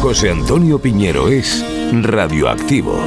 José Antonio Piñero es radioactivo.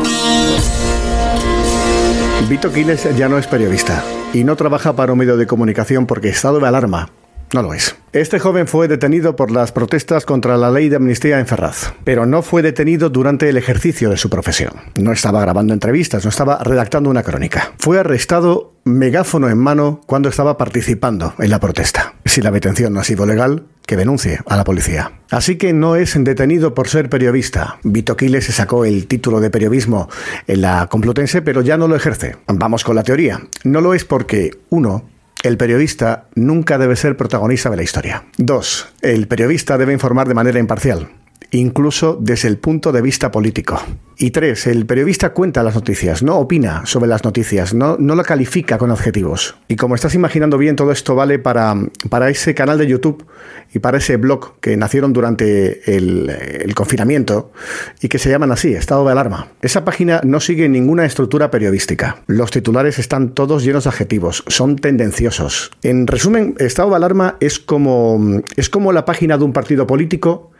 Vito Quiles ya no es periodista y no trabaja para un medio de comunicación porque estado de alarma no lo es. Este joven fue detenido por las protestas contra la ley de amnistía en Ferraz, pero no fue detenido durante el ejercicio de su profesión. No estaba grabando entrevistas, no estaba redactando una crónica. Fue arrestado megáfono en mano cuando estaba participando en la protesta. Si la detención no ha sido legal, que denuncie a la policía. Así que no es detenido por ser periodista. Vito Quiles se sacó el título de periodismo en la Complutense, pero ya no lo ejerce. Vamos con la teoría. No lo es porque, uno, el periodista nunca debe ser protagonista de la historia. Dos, el periodista debe informar de manera imparcial incluso desde el punto de vista político. Y tres, el periodista cuenta las noticias, no opina sobre las noticias, no, no lo califica con adjetivos. Y como estás imaginando bien, todo esto vale para, para ese canal de YouTube y para ese blog que nacieron durante el, el confinamiento y que se llaman así, estado de alarma. Esa página no sigue ninguna estructura periodística. Los titulares están todos llenos de adjetivos, son tendenciosos. En resumen, estado de alarma es como, es como la página de un partido político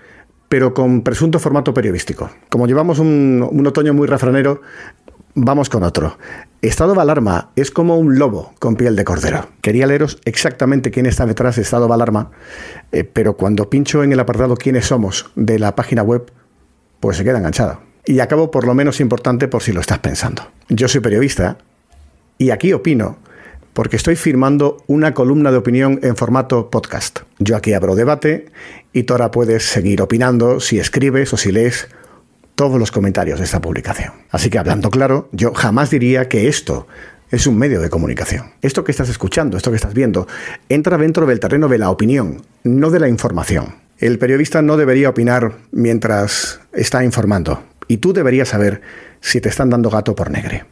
pero con presunto formato periodístico. Como llevamos un, otoño muy refranero, Vamos con otro. Estado de alarma es como un lobo con piel de cordero. Quería leeros exactamente quién está detrás de estado de alarma, eh, pero cuando pincho en el apartado quiénes somos de la página web, pues se queda enganchado. Y acabo por lo menos importante por si lo estás pensando. Yo soy periodista y aquí opino porque estoy firmando una columna de opinión en formato podcast. Yo aquí abro debate y tú ahora puedes seguir opinando si escribes o si lees todos los comentarios de esta publicación. Así que hablando claro, yo jamás diría que esto es un medio de comunicación. Esto que estás escuchando, esto que estás viendo, entra dentro del terreno de la opinión, no de la información. El periodista no debería opinar mientras está informando y tú deberías saber si te están dando gato por negre.